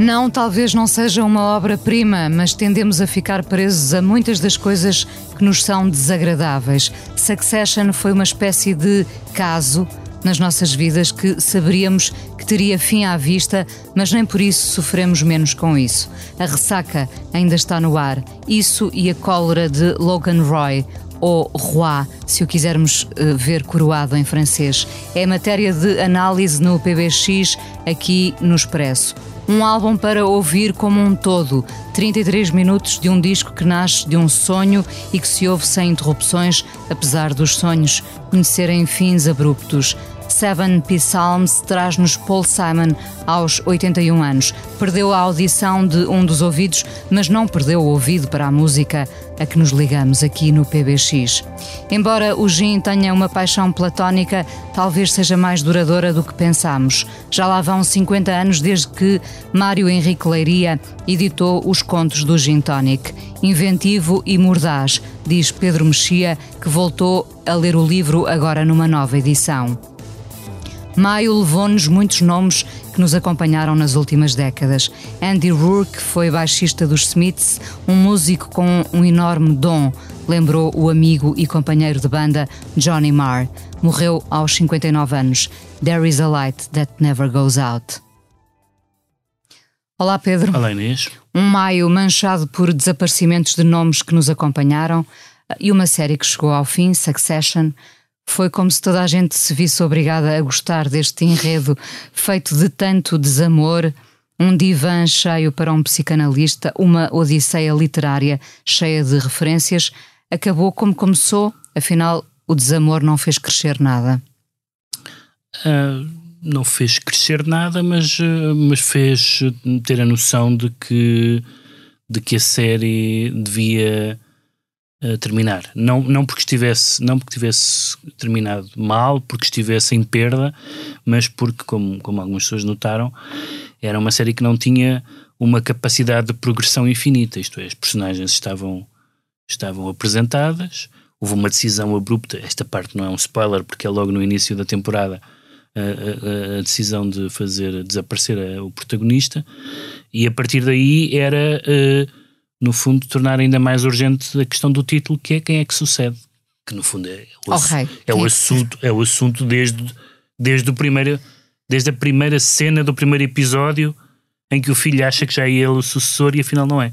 Não, talvez não seja uma obra-prima, mas tendemos a ficar presos a muitas das coisas que nos são desagradáveis. Succession foi uma espécie de caso nas nossas vidas que saberíamos que teria fim à vista, mas nem por isso sofremos menos com isso. A ressaca ainda está no ar. Isso e a cólera de Logan Roy, ou Roi, se o quisermos uh, ver coroado em francês. É matéria de análise no PBX, aqui no Expresso. Um álbum para ouvir como um todo, 33 minutos de um disco que nasce de um sonho e que se ouve sem interrupções, apesar dos sonhos conhecerem fins abruptos. Seven Psalms traz-nos Paul Simon aos 81 anos. Perdeu a audição de um dos ouvidos, mas não perdeu o ouvido para a música a que nos ligamos aqui no PBX. Embora o Gin tenha uma paixão platónica, talvez seja mais duradoura do que pensamos. Já lá vão 50 anos desde que Mário Henrique Leiria editou os contos do Gin Tonic. Inventivo e mordaz, diz Pedro Mexia, que voltou a ler o livro agora numa nova edição. Maio levou-nos muitos nomes que nos acompanharam nas últimas décadas. Andy Rourke foi baixista dos Smiths, um músico com um enorme dom, lembrou o amigo e companheiro de banda Johnny Marr. Morreu aos 59 anos. There is a light that never goes out. Olá, Pedro. Olá, Inês. Um maio manchado por desaparecimentos de nomes que nos acompanharam e uma série que chegou ao fim, Succession foi como se toda a gente se visse obrigada a gostar deste enredo feito de tanto desamor, um divã cheio para um psicanalista, uma odisseia literária cheia de referências. Acabou como começou, afinal, o desamor não fez crescer nada. Uh, não fez crescer nada, mas, uh, mas fez ter a noção de que, de que a série devia terminar. Não, não, porque estivesse, não porque tivesse terminado mal, porque estivesse em perda, mas porque, como, como algumas pessoas notaram, era uma série que não tinha uma capacidade de progressão infinita, isto é, as personagens estavam, estavam apresentadas, houve uma decisão abrupta, esta parte não é um spoiler porque é logo no início da temporada, a, a, a decisão de fazer desaparecer a, o protagonista, e a partir daí era... Uh, no fundo, tornar ainda mais urgente a questão do título, que é quem é que sucede. Que no fundo é o, é o assunto, é o assunto desde, desde, o primeiro, desde a primeira cena do primeiro episódio em que o filho acha que já é ele o sucessor e afinal não é.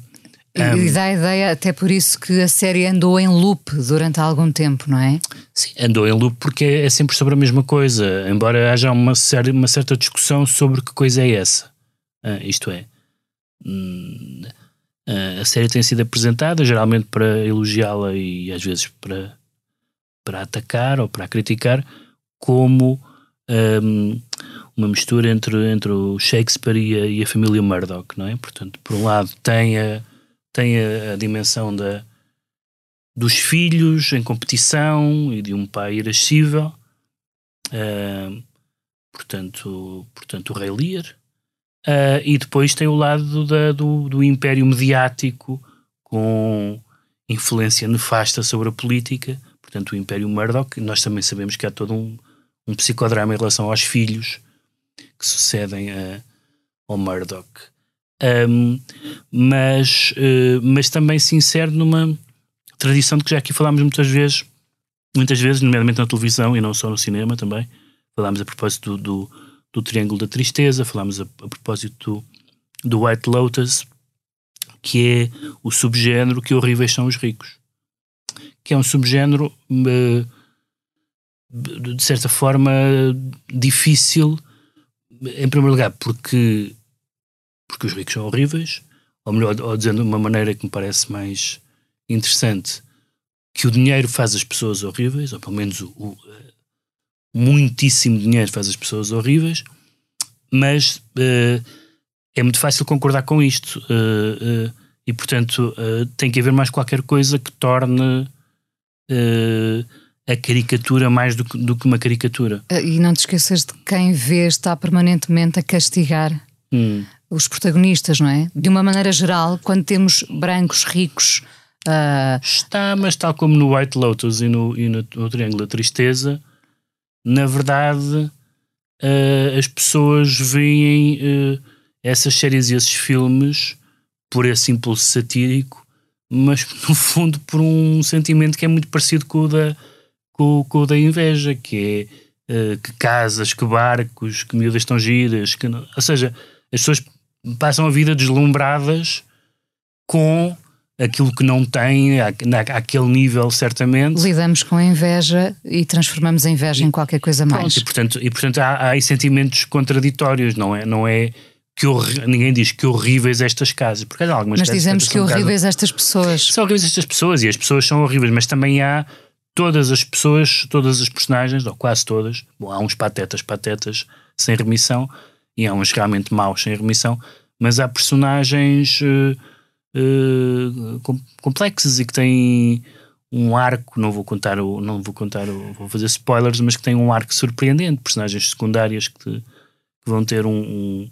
Um, e dá a ideia, até por isso, que a série andou em loop durante algum tempo, não é? Sim, andou em loop porque é, é sempre sobre a mesma coisa, embora haja uma, uma certa discussão sobre que coisa é essa. Uh, isto é, hum, a série tem sido apresentada geralmente para elogiá-la e às vezes para, para atacar ou para criticar como um, uma mistura entre, entre o Shakespeare e a, e a, família Murdoch, não é? Portanto, por um lado tem a, tem a, a dimensão da, dos filhos em competição e de um pai irascível, uh, portanto, portanto o Rei Lear, Uh, e depois tem o lado da, do, do império mediático com influência nefasta sobre a política, portanto, o Império Murdoch. Nós também sabemos que há todo um, um psicodrama em relação aos filhos que sucedem a, ao Murdoch. Um, mas, uh, mas também se insere numa tradição de que já aqui falámos muitas vezes, muitas vezes, nomeadamente na televisão e não só no cinema também. Falámos a propósito do, do do Triângulo da Tristeza, falámos a, a propósito do, do, White Lotus, que é o subgénero que horríveis são os ricos. Que é um subgénero, uh, de certa forma, difícil, em primeiro lugar, porque, porque os ricos são horríveis, ou melhor, ou dizendo de uma maneira que me parece mais interessante, que o dinheiro faz as pessoas horríveis, ou pelo menos o, o muitíssimo dinheiro faz as pessoas horríveis, mas uh, é muito fácil concordar com isto. Uh, uh, e, portanto, tem que haver mais qualquer coisa que torne a caricatura mais do que, do que, uma caricatura. E não te esqueças de quem vê está permanentemente a castigar hum. os protagonistas, não é? De uma maneira geral, quando temos brancos ricos. Está, mas tal como no White Lotus e no, e no, no Triângulo da Tristeza, na verdade, uh, as pessoas veem uh, essas séries e esses filmes por esse impulso satírico, mas no fundo por um sentimento que é muito parecido com o da, com, com o da inveja, que é uh, que casas, que barcos, que miúdas estão giras, que não, ou seja, as pessoas passam a vida deslumbradas com aquilo que não tem, àquele nível, certamente. Lidamos com a inveja e transformamos a inveja e, em qualquer coisa pronto, mais. E portanto, e, portanto há, há aí sentimentos contraditórios, não é? Não é que ninguém diz que horríveis estas casas, porque há algumas Mas dizemos que horríveis estas pessoas. São horríveis estas pessoas e as pessoas são horríveis, mas também há todas as pessoas, todas as personagens, ou quase todas, bom, há uns patetas, patetas sem remissão e há uns realmente maus sem remissão, mas há personagens. Uh, uh, complexos e que têm um arco, não vou contar o, não vou contar o, vou fazer spoilers, mas que têm um arco surpreendente, personagens secundárias que, que vão ter um, um,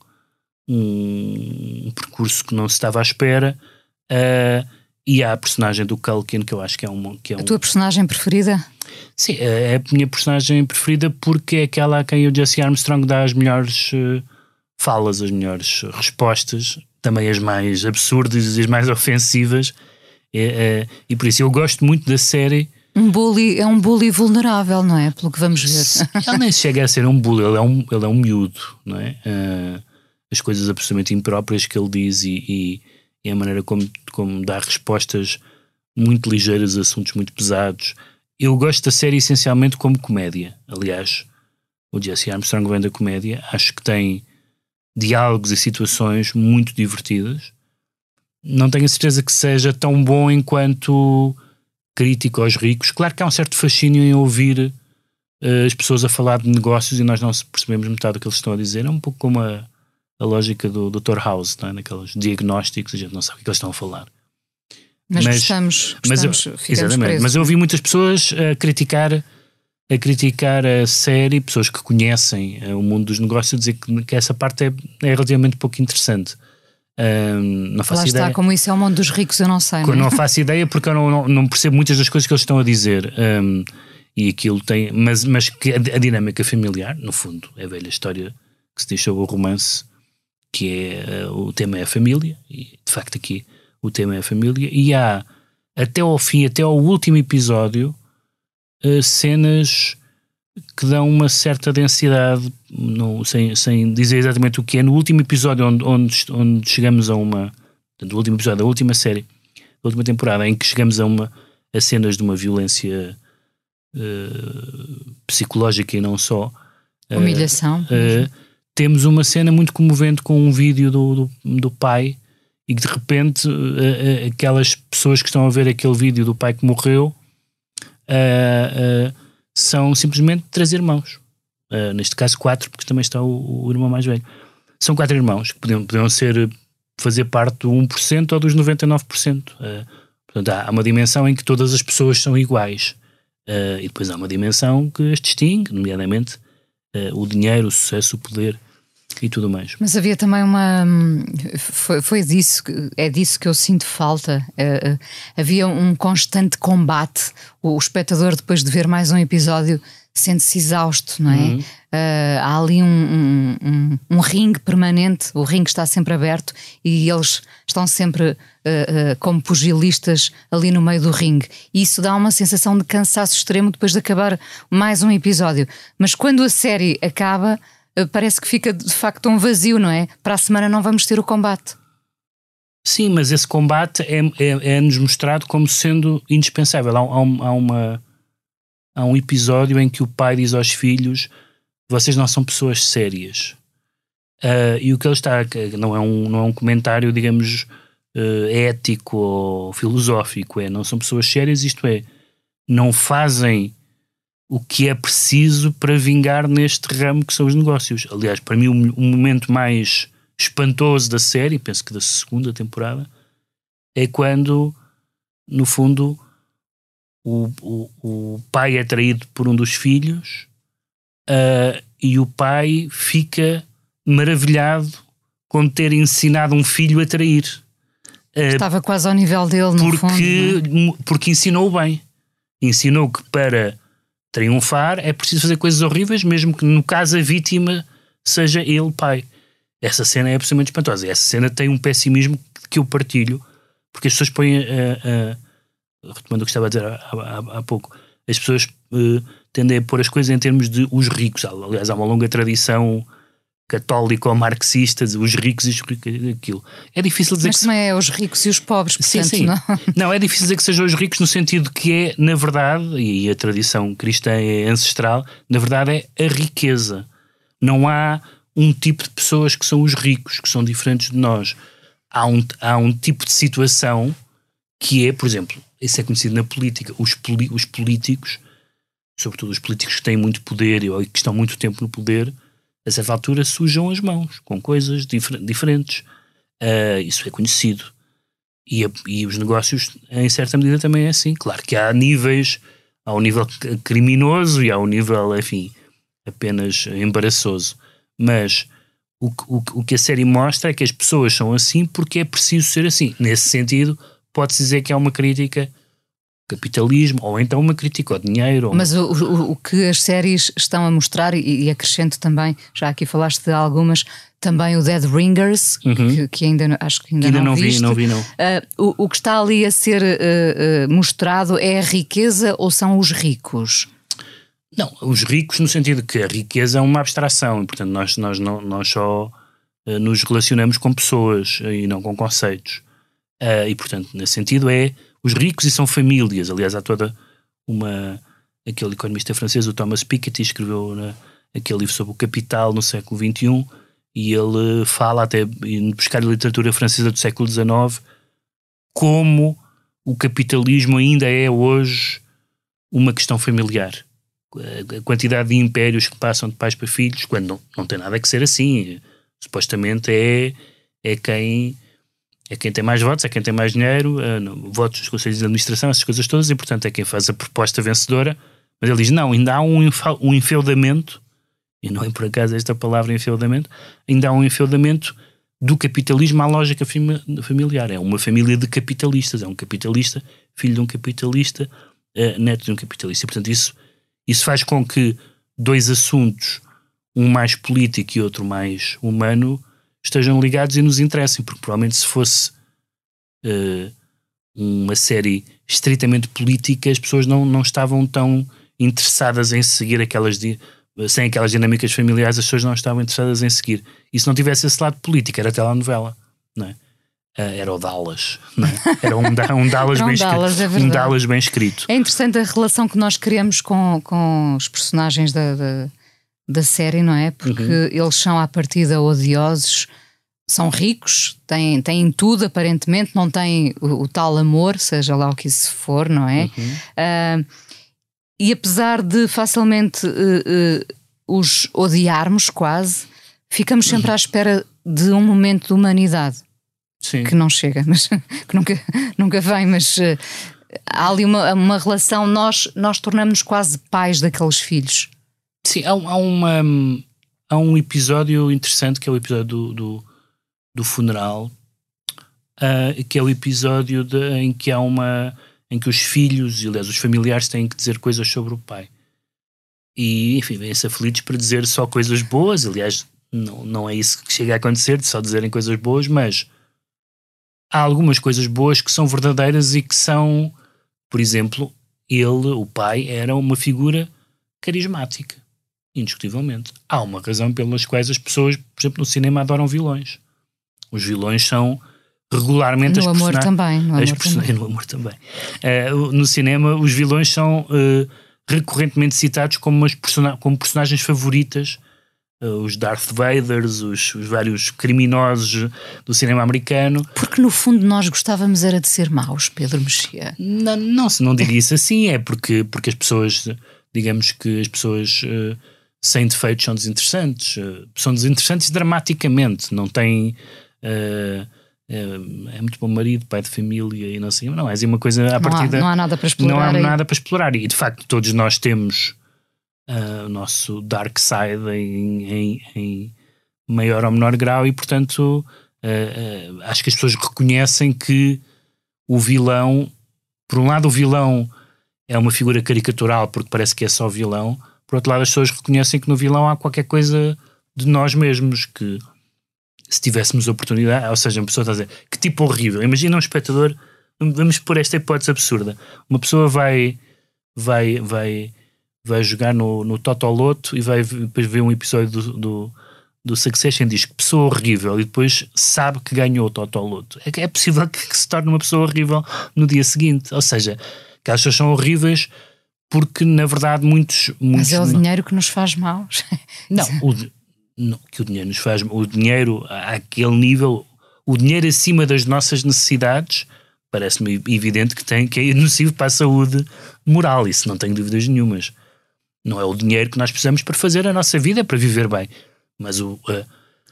um, percurso que não se estava à espera. Uh, e há a personagem do Culkin que eu acho que é uma. Que é a tua personagem preferida? Sim, é, é a minha personagem preferida porque é aquela a quem o Jesse Armstrong dá as melhores falas, as melhores respostas também as mais absurdas e as mais ofensivas. É, é, e por isso eu gosto muito da série. Um bully é um bully vulnerável, não é? Pelo que vamos ver. Ele nem chega a ser um bully, ele é um, ele é um miúdo, não é? Uh, as coisas absolutamente impróprias que ele diz e, e, e, a maneira como, como dá respostas muito ligeiras a assuntos muito pesados. Eu gosto da série essencialmente como comédia. Aliás, o Jesse Armstrong vem da comédia. Acho que tem diálogos e situações muito divertidas. Não tenho a certeza que seja tão bom enquanto crítico aos ricos. Claro que há um certo fascínio em ouvir uh, as pessoas a falar de negócios e nós não percebemos metade do que eles estão a dizer. É um pouco como a, a lógica do Dr. House, não é? naqueles diagnósticos, a gente não sabe o que eles estão a falar. Mas, mas gostamos, gostamos mas, exatamente, presos. mas eu ouvi muitas pessoas a criticar a criticar a série, pessoas que conhecem uh, o mundo dos negócios, dizer que, que essa parte é, é, relativamente pouco interessante. Um, não faço Lá ideia. está, como isso é o mundo dos ricos, eu não sei. Não, é? não faço ideia porque eu não, não, não, percebo muitas das coisas que eles estão a dizer. Um, e aquilo tem. Mas, mas que a, a, dinâmica familiar, no fundo, é a velha história que se diz sobre o romance, que é uh, o tema é a família, e de facto aqui o tema é a família, e há até ao fim, até ao último episódio uh, cenas que dão uma certa densidade, no, sem, sem dizer exatamente o que é. No último episódio, onde, onde, onde chegamos a uma. Portanto, o último episódio, a última série, a última temporada, em que chegamos a, uma, a cenas de uma violência uh, psicológica e não só. Uh, Humilhação. Uh, temos uma cena muito comovente com um vídeo do, do, do pai e que de repente aquelas pessoas que estão a ver aquele vídeo do pai que morreu uh, uh, são simplesmente três irmãos. Uh, neste caso, quatro, porque também está o, o, irmão mais velho. São quatro irmãos que podiam, podiam ser, fazer parte do 1% ou dos 99%. Uh, portanto, há uma dimensão em que todas as pessoas são iguais. E depois há uma dimensão que as distingue, nomeadamente o dinheiro, o sucesso, o poder e tudo mais. Mas havia também uma. Foi, foi disso, é disso que eu sinto falta. Uh, havia um constante combate. O, o, espectador, depois de ver mais um episódio, sente-se exausto, não é? Uhum. Uh, há ali um, um, um, um, ringue permanente, o ringue está sempre aberto e eles estão sempre uh, como pugilistas ali no meio do ringue. E isso dá uma sensação de cansaço extremo depois de acabar mais um episódio. Mas quando a série acaba eh, parece que fica de facto um vazio, não é? Para a semana não vamos ter o combate. Sim, mas esse combate é-nos é, é mostrado como sendo indispensável. Há, há, há, uma, há um episódio em que o pai diz aos filhos: Vocês não são pessoas sérias. Uh, e o que ele está. Não é um, não é um comentário, digamos, uh, ético ou filosófico. É, não são pessoas sérias, isto é, não fazem o que é preciso para vingar neste ramo que são os negócios. Aliás, para mim, o, momento mais espantoso da série, penso que da segunda temporada, é quando, no fundo, o, o, o pai é traído por um dos filhos uh, e o pai fica maravilhado com ter ensinado um filho a trair. Uh, Estava quase ao nível dele, no porque, fundo. É? Porque ensinou bem. Ensinou que para triunfar é preciso fazer coisas horríveis, mesmo que no caso a vítima seja ele pai. Essa cena é absolutamente espantosa. Essa cena tem um pessimismo que eu partilho, porque as pessoas põem, uh, uh, retomando o que estava a dizer há, há, há pouco, as pessoas uh, tendem a pôr as coisas em termos de os ricos. Aliás, há uma longa tradição católico ou marxista, os ricos e aquilo. É difícil dizer Mas que. também é os ricos e os pobres, portanto, sim, sim. Não? não, é difícil dizer que sejam os ricos no sentido que é, na verdade, e a tradição cristã é ancestral, na verdade é a riqueza. Não há um tipo de pessoas que são os ricos, que são diferentes de nós. Há um, há um tipo de situação que é, por exemplo, isso é conhecido na política, os, poli, os políticos, sobretudo os políticos que têm muito poder e que estão muito tempo no poder, a certa altura sujam as mãos com coisas difer diferentes. Uh, isso é conhecido. E, a, e, os negócios, em certa medida, também é assim. Claro que há níveis, há um nível criminoso e há um nível, enfim, apenas embaraçoso. Mas o, o, o que a série mostra é que as pessoas são assim porque é preciso ser assim. Nesse sentido, pode-se dizer que há uma crítica capitalismo, ou então uma crítica ao dinheiro. Mas o, o, o, que as séries estão a mostrar, e, e, acrescento também, já aqui falaste de algumas, também o Dead Ringers, uhum. que, que, ainda acho que ainda, que ainda não, não vi, não vi não. Uh, o, o, que está ali a ser uh, uh, mostrado é a riqueza ou são os ricos? Não, os ricos no sentido que a riqueza é uma abstração e portanto nós, nós, não, nós só nos relacionamos com pessoas e não com conceitos. e portanto nesse sentido é os ricos e são famílias. Aliás, há toda uma. Aquele economista francês, o Thomas Piketty, escreveu na, aquele livro sobre o capital no século XXI e ele fala, até buscar a literatura francesa do século XIX, como o capitalismo ainda é hoje uma questão familiar. A quantidade de impérios que passam de pais para filhos, quando não, não tem nada que ser assim. Supostamente é, é quem é quem tem mais votos, é quem tem mais dinheiro, uh, votos dos conselhos de administração, essas coisas todas, e portanto é quem faz a proposta vencedora. Mas ele diz: não, ainda há um, um enfeudamento, e não é por acaso esta palavra enfeudamento, ainda há um enfeudamento do capitalismo à lógica familiar. É uma família de capitalistas, é um capitalista, filho de um capitalista, uh, neto de um capitalista. E, portanto, isso, isso faz com que dois assuntos, um mais político e outro mais humano, estejam ligados e nos interessem, porque provavelmente se fosse uh, uma série estritamente política, as pessoas não, não estavam tão interessadas em seguir aquelas sem aquelas dinâmicas familiares, as pessoas não estavam interessadas em seguir. E se não tivesse esse lado político, era telenovela, não é? Uh, era o Dallas, não é? Era um, um Dallas, um bem Dallas, escrito. É um Dallas bem escrito. É interessante a relação que nós criamos com, com os personagens da, da da série, não é? Porque uhum. eles são à partida odiosos, são ricos, têm, têm tudo aparentemente, não têm o, o tal amor, seja lá o que isso for, não é? Uhum. Uh, e apesar de facilmente uh, uh, os odiarmos quase, ficamos sempre à espera de um momento de humanidade. Sim. Que não chega, mas que nunca, nunca vem, mas há ali uma, uma relação, nós, nós tornamos-nos quase pais daqueles filhos. Sim, há, há, uma, há um episódio interessante que é o episódio do, do, do funeral, uh, que é o episódio de, em que há uma em que os filhos e aliás os familiares têm que dizer coisas sobre o pai. E enfim, vêm-se aflitos para dizer só coisas boas, aliás, não, não é isso que chega a acontecer, de só dizerem coisas boas, mas há algumas coisas boas que são verdadeiras e que são, por exemplo, ele, o pai, era uma figura carismática indiscutivelmente. Há uma razão pelas quais as pessoas, por exemplo, no cinema adoram vilões. Os vilões são regularmente no as amor também, no amor também. No amor também. Uh, no cinema, os vilões são uh, recorrentemente citados como, persona como personagens favoritas. Uh, os Darth Vaders, os, os, vários criminosos do cinema americano. Porque no fundo nós gostávamos era de ser maus, Pedro Mexia. Não, não, se não diria isso assim, é porque, porque as pessoas digamos que as pessoas sem defeitos são desinteressantes. Uh, são desinteressantes dramaticamente, não têm. Uh, é, muito bom marido, pai de família e não sei, não, é assim uma coisa a partir. Não há nada para explorar. Não há aí. nada para explorar. E de facto, todos nós temos o nosso dark side em, em, em, maior ou menor grau, e portanto, acho que as pessoas reconhecem que o vilão, por um lado, o vilão é uma figura caricatural porque parece que é só vilão. Por outro lado, as pessoas reconhecem que no vilão há qualquer coisa de nós mesmos que se tivéssemos oportunidade, ou seja, uma pessoa está a dizer que tipo horrível. Imagina um espectador, vamos pôr esta hipótese absurda. Uma pessoa vai vai vai vai jogar no, no Totoloto e vai depois ver um episódio do, do, do Succession diz que pessoa horrível e depois sabe que ganhou o Totoloto. É, é possível que se torne uma pessoa horrível no dia seguinte. Ou seja, que as pessoas são horríveis porque na verdade muitos, muitos mas é o dinheiro que nos faz mal não, o, não que o dinheiro nos faz o dinheiro àquele nível o dinheiro acima das nossas necessidades parece-me evidente que tem que é nocivo para a saúde moral isso não tenho dúvidas nenhumas. Não é o dinheiro que nós precisamos para fazer a nossa vida para viver bem. Mas o uh,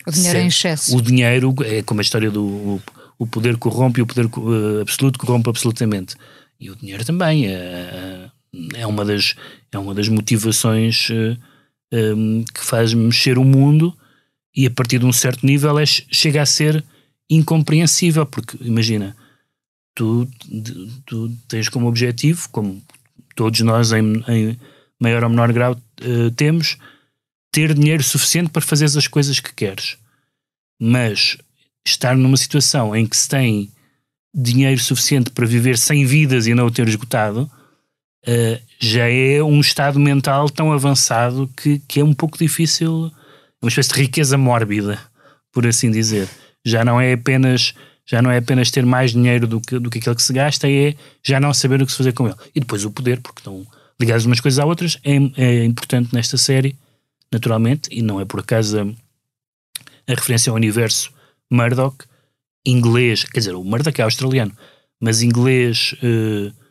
o dinheiro é em excesso. o dinheiro é como a história do o, o poder corrompe e o poder uh, absoluto corrompe absolutamente. E o dinheiro também é, é, uma, das, é uma das motivações um, eh, que faz mexer o mundo e a partir de um certo nível é, chega a ser incompreensível, porque imagina, tu, tu tens como objetivo, como todos nós em, em maior ou menor grau uh, temos, ter dinheiro suficiente para fazer as coisas que queres. Mas estar numa situação em que se tem dinheiro suficiente para viver 100 vidas e não o ter esgotado, uh, já é um estado mental tão avançado que, que é um pouco difícil, uma espécie de riqueza mórbida, por assim dizer. Já não é apenas já não é apenas ter mais dinheiro do que, do que aquele que se gasta, é já não saber o que se fazer com ele. E depois o poder, porque estão ligados umas coisas a outras, é, é importante nesta série, naturalmente, e não é por acaso a, a referência ao universo Murdoch, inglês, quer dizer, o Murdoch é australiano, mas inglês por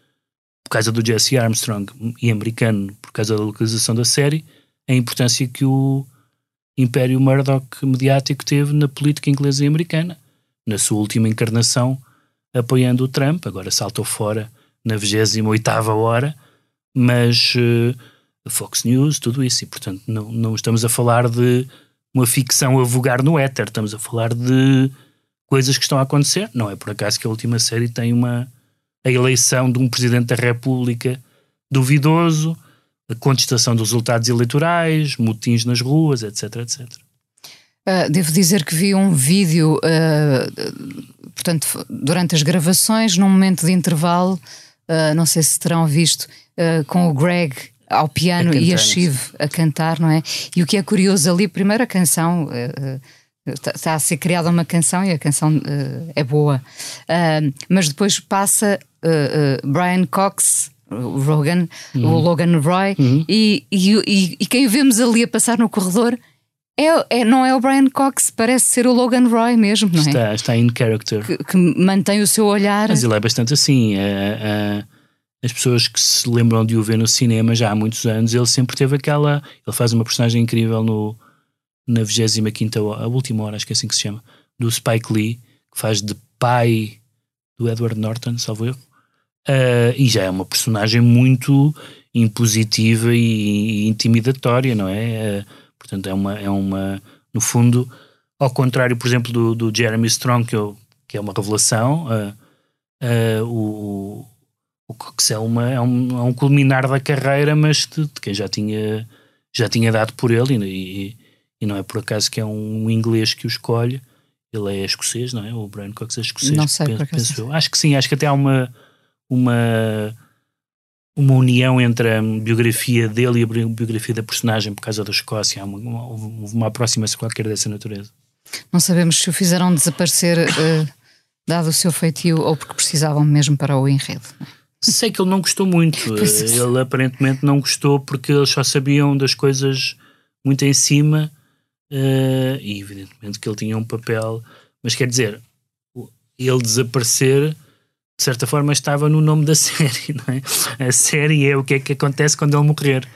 causa do Jesse Armstrong e americano por causa da localização da série, a importância que o Império Murdoch mediático teve na política inglesa e americana, na sua última encarnação, apoiando o Trump, agora saltou fora na 28 hora, mas uh, Fox News, tudo isso, e portanto não, não estamos a falar de uma ficção a vogar no éter, estamos a falar de coisas que estão a acontecer. Não é por acaso que a última série tem uma a eleição de um presidente da República duvidoso, a contestação dos resultados eleitorais, motins nas ruas, etc, etc. Uh, devo dizer que vi um vídeo, uh, portanto, durante as gravações, num momento de intervalo, uh, não sei se terão visto, com o Greg ao piano a e a Shiv a cantar, não é? E o que é curioso ali, primeiro a canção Está, está, a ser criada uma canção e a canção uh, é boa. Uh, mas depois passa uh, Brian Cox, o Rogan, uhum. o Logan Roy, uhum. e, e, e, quem vemos ali a passar no corredor é, é, não é o Brian Cox, parece ser o Logan Roy mesmo, não é? Está, está in character. Que, que mantém o seu olhar. Mas ele é bastante assim. as pessoas que se lembram de o ver no cinema já há muitos anos, ele sempre teve aquela. Ele faz uma personagem incrível no na 25 a última hora, acho que é assim que se chama, do Spike Lee, que faz de pai do Edward Norton, salvo eu. Uh, e já é uma personagem muito impositiva e, intimidatória, não é? Uh, portanto, é uma, é uma. No fundo, ao contrário, por exemplo, do, do Jeremy Strong, que, eu, que é uma revelação, uh, o, o Cox é, uma, é, um, é um culminar da carreira, mas de, de quem já tinha, já tinha dado por ele e, e não é por acaso que é um inglês que o escolhe. Ele é escocês, não é? O Brian Cox é escocês. Não sei, penso, penso eu. Acho que sim, acho que até há uma, uma, uma união entre a biografia dele e a biografia da personagem por causa da Escócia. Há uma, uma, aproximação qualquer dessa natureza. Não sabemos se o fizeram desaparecer, uh, dado o seu feitio, ou porque precisavam mesmo para o enredo. É? Sei que ele não gostou muito. ele aparentemente não gostou porque eles só sabiam das coisas muito em cima Uh, e evidentemente que ele tinha um papel, mas quer dizer, ele desaparecer de certa forma estava no nome da série, não é? A série é o que é que acontece quando ele morrer.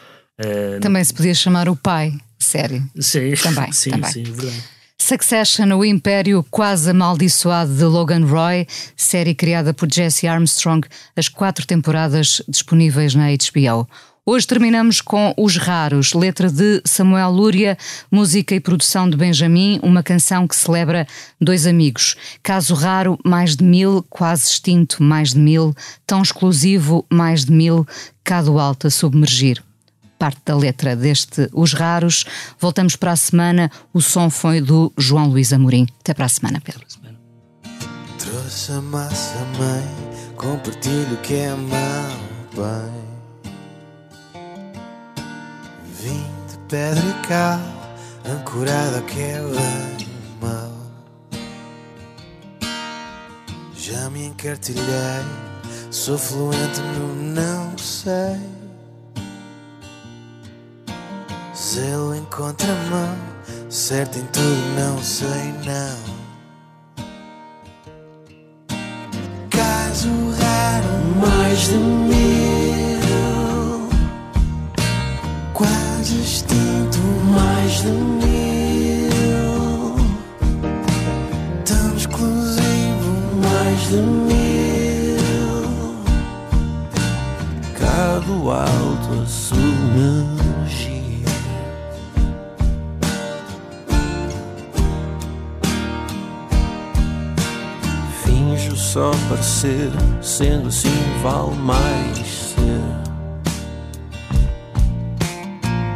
Uh, Também se podia chamar o pai, série. Sim, Também, sim, também. sim, verdade. Succession, o império quase amaldiçoado de Logan Roy, série criada por Jesse Armstrong, as quatro temporadas disponíveis na HBO. Hoje terminamos com Os Raros, letra de Samuel Lúria, música e produção de Benjamin, uma canção que celebra dois amigos. Caso raro, mais de mil, quase extinto, mais de mil, tão exclusivo, mais de mil, cado alto a submergir parte da letra deste Os Raros. Voltamos para a semana. O som foi do João Luís Amorim. Até para a semana, Pedro. Trouxe a massa, mãe, compartilho que é bem. Pedra e cal, ancorado ao que é bem mal. Já me encartilhei, sou fluente no não sei. Zelo em contramão, certo em tudo, não sei não. Caso raro, mais de mil, cado alto a submergir. Finjo só parecer, sendo assim vale mais ser.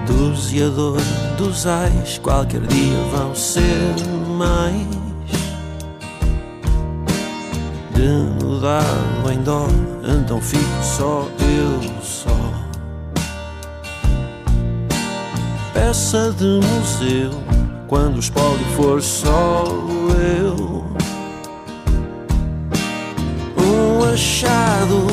Doseador dos ais, qualquer dia vão ser mais. Denudado em dó, então fico só eu só. Peça de museu, quando o espólio for só eu. Um achado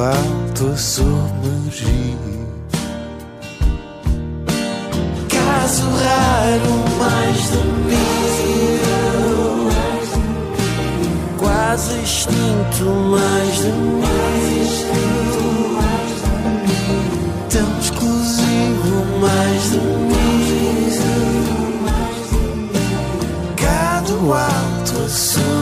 a submergir. Caso raro mais de mil quase extinto, mais de mil. Tão exclusivo, mais de mil. Gado alto a submergir.